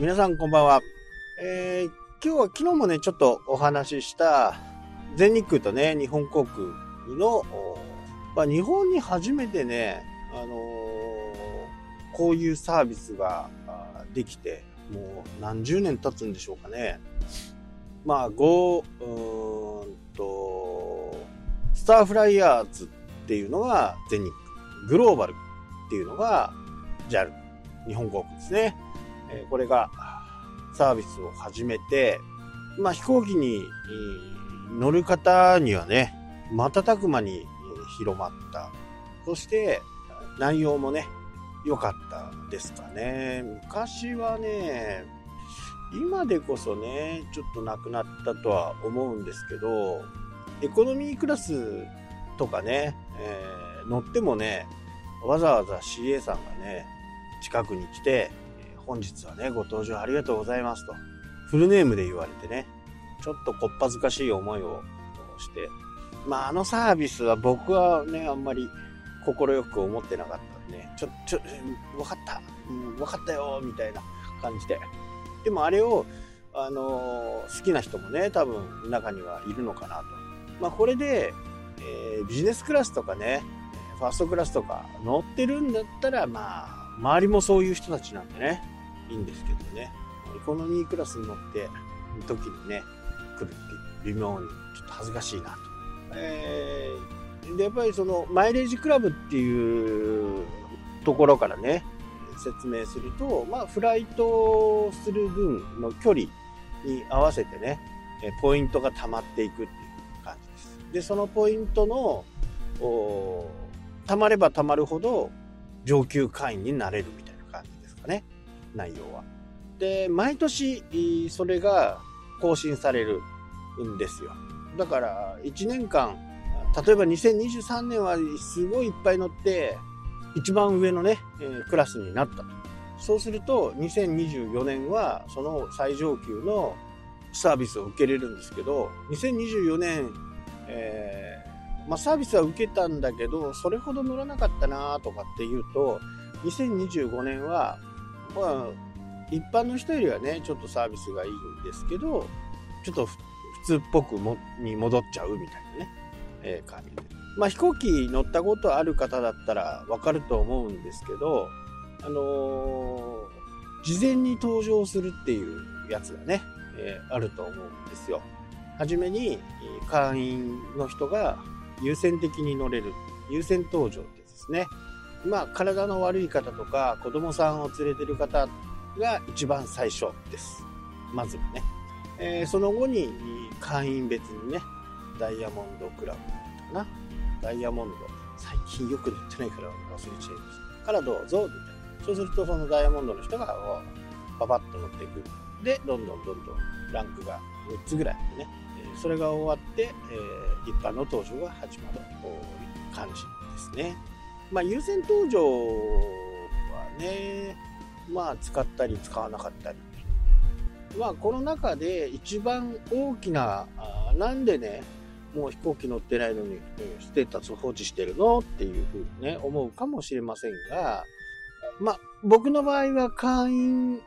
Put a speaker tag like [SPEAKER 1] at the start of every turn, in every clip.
[SPEAKER 1] 皆さんこんばんは。えー、今日は昨日もね、ちょっとお話しした全日空とね、日本航空の、まあ、日本に初めてね、あのー、こういうサービスができて、もう何十年経つんでしょうかね。まあ、Go、うんと、スターフライヤーズっていうのが全日空、グローバルっていうのが JAL、日本航空ですね。えこれがサービスを始めて、まあ飛行機に乗る方にはね、瞬く間に広まった。そして内容もね、良かったですかね。昔はね、今でこそね、ちょっとなくなったとは思うんですけど、エコノミークラスとかね、えー、乗ってもね、わざわざ CA さんがね、近くに来て、本日はね、ご登場ありがとうございますと、フルネームで言われてね、ちょっとこっぱずかしい思いをして、まあ、あのサービスは僕はね、あんまり快く思ってなかったんで、ね、ちょ、ちょ、分かった、うん、分かったよ、みたいな感じで。でもあれを、あのー、好きな人もね、多分中にはいるのかなと。まあ、これで、えー、ビジネスクラスとかね、ファーストクラスとか乗ってるんだったら、まあ、周りもそういう人たちなんでね、いいんですけどね、エコノミークラスに乗って時にね、来るって微妙にちょっと恥ずかしいなと。えー、で、やっぱりそのマイレージクラブっていうところからね、説明すると、まあ、フライトする分の距離に合わせてね、ポイントが溜まっていくっていう感じです。で、そのポイントの、溜まれば溜まるほど上級会員になれるみたいな感じですかね。内容は。で、毎年それが更新されるんですよ。だから1年間、例えば2023年はすごいいっぱい乗って、一番上のね、クラスになったと。そうすると、2024年はその最上級のサービスを受けれるんですけど、2024年、えー、まあ、サービスは受けたんだけど、それほど乗らなかったなとかっていうと、2025年はまあ、一般の人よりはね、ちょっとサービスがいいんですけど、ちょっと普通っぽくもに戻っちゃうみたいなね、えー、感じで。まあ飛行機乗ったことある方だったらわかると思うんですけど、あのー、事前に登場するっていうやつがね、えー、あると思うんですよ。はじめに会員の人が優先的に乗れる優先登場ってですね。まあ、体の悪い方とか子供さんを連れてる方が一番最初です。まずはね。えー、その後に会員別にね、ダイヤモンドクラブかな。ダイヤモンド。最近よく乗ってないから忘れちゃいました。からどうぞ、みたいな。そうするとそのダイヤモンドの人がパパッと乗っていく。で、どんどんどんどんランクが3つぐらいあってね。それが終わって、えー、一般の登場が始まる感じですね。まあ、優先登場はね、まあ、使ったり使わなかったり。まあ、この中で一番大きな、あなんでね、もう飛行機乗ってないのに、ステータス放置してるのっていうふうにね、思うかもしれませんが、まあ、僕の場合は会員、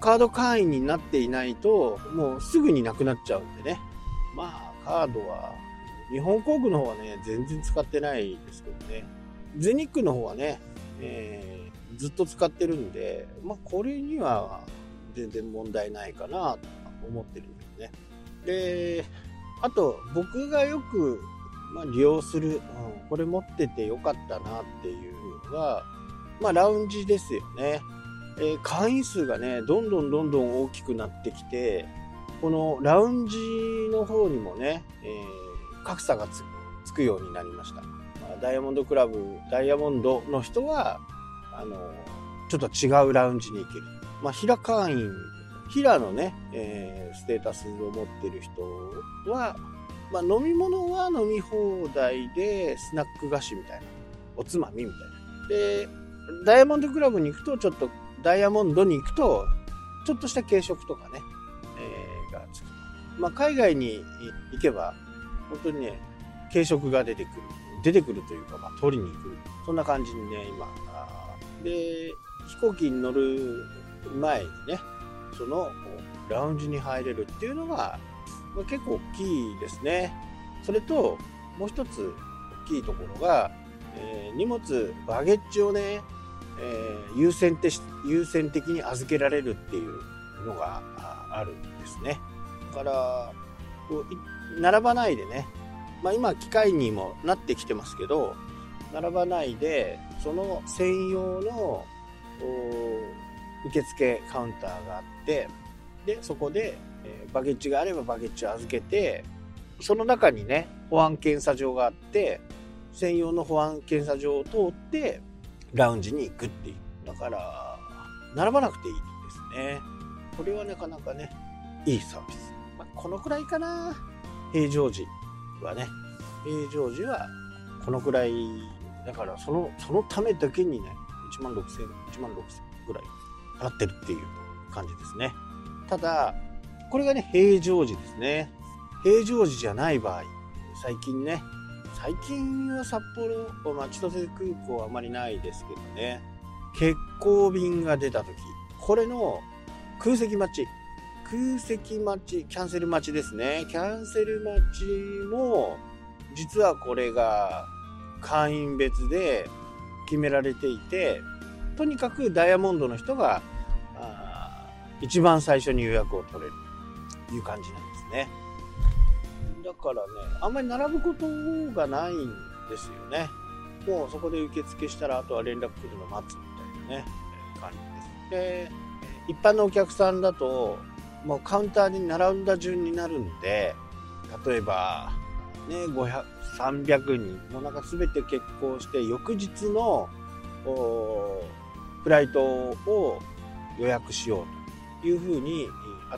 [SPEAKER 1] カード会員になっていないと、もうすぐになくなっちゃうんでね。まあ、カードは、日本航空の方はね、全然使ってないですけどね。ゼニックの方はね、えー、ずっと使ってるんで、まあ、これには全然問題ないかなと思ってるんですね。で、あと、僕がよく、まあ、利用する、うん、これ持っててよかったなっていうのは、まあ、ラウンジですよね。えー、会員数がね、どんどんどんどん大きくなってきて、このラウンジの方にもね、えー、格差がつくようになりました。ダイヤモンドクラブ、ダイヤモンドの人は、あの、ちょっと違うラウンジに行ける。まあ、平会員、平のね、えー、ステータスを持ってる人は、まあ、飲み物は飲み放題で、スナック菓子みたいな、おつまみみたいな。で、ダイヤモンドクラブに行くと、ちょっと、ダイヤモンドに行くと、ちょっとした軽食とかね、まあ、海外に行けば、本当にね、軽食が出てくる。出てくるというか、まあ、取りに行く。そんな感じにね、今。で、飛行機に乗る前にね、そのラウンジに入れるっていうのが、結構大きいですね。それと、もう一つ大きいところが、えー、荷物、バゲッジをね、えー、優先的優先的に預けられるっていうのがあるんですね。から、並ばないでね、まあ、今機械にもなってきてますけど、並ばないで、その専用の受付カウンターがあって、で、そこで、え、バゲッジがあればバゲッジを預けて、その中にね、保安検査場があって、専用の保安検査場を通って、ラウンジに行くっていう。だから、並ばなくていいですね。これはなかなかね、いいサービス。このくらいかな。平常時はね。平常時はこのくらい。だからその、そのためだけにね、1万6000、1万6000ぐらい払ってるっていう感じですね。ただ、これがね、平常時ですね。平常時じゃない場合、最近ね、最近は札幌、まあ、千歳空港はあまりないですけどね、欠航便が出た時、これの空席待ち、空席待ち、キャンセル待ちですね。キャンセル待ちも、実はこれが会員別で決められていて、とにかくダイヤモンドの人があ一番最初に予約を取れるという感じなんですね。だからね、あんまり並ぶことがないんですよね。もうそこで受付したら、あとは連絡来るの待つみたいなね、感じです。で、一般のお客さんだと、もうカウンターに並んだ順になるんで、例えば、ね、500、300人、もうなんか全て結婚して、翌日のフライトを予約しようというふうに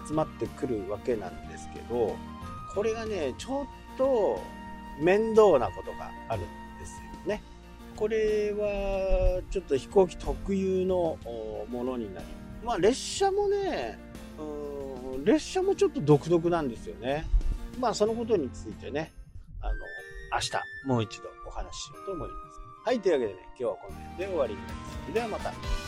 [SPEAKER 1] 集まってくるわけなんですけど、これがね、ちょっと面倒なことがあるんですよね。これはちょっと飛行機特有のものになりまあ列車もね、うん、列車もちょっと独特なんですよね。まあそのことについてね、あの、明日もう一度お話ししようと思います。はい、というわけでね、今日はこの辺で終わりになります。ではまた。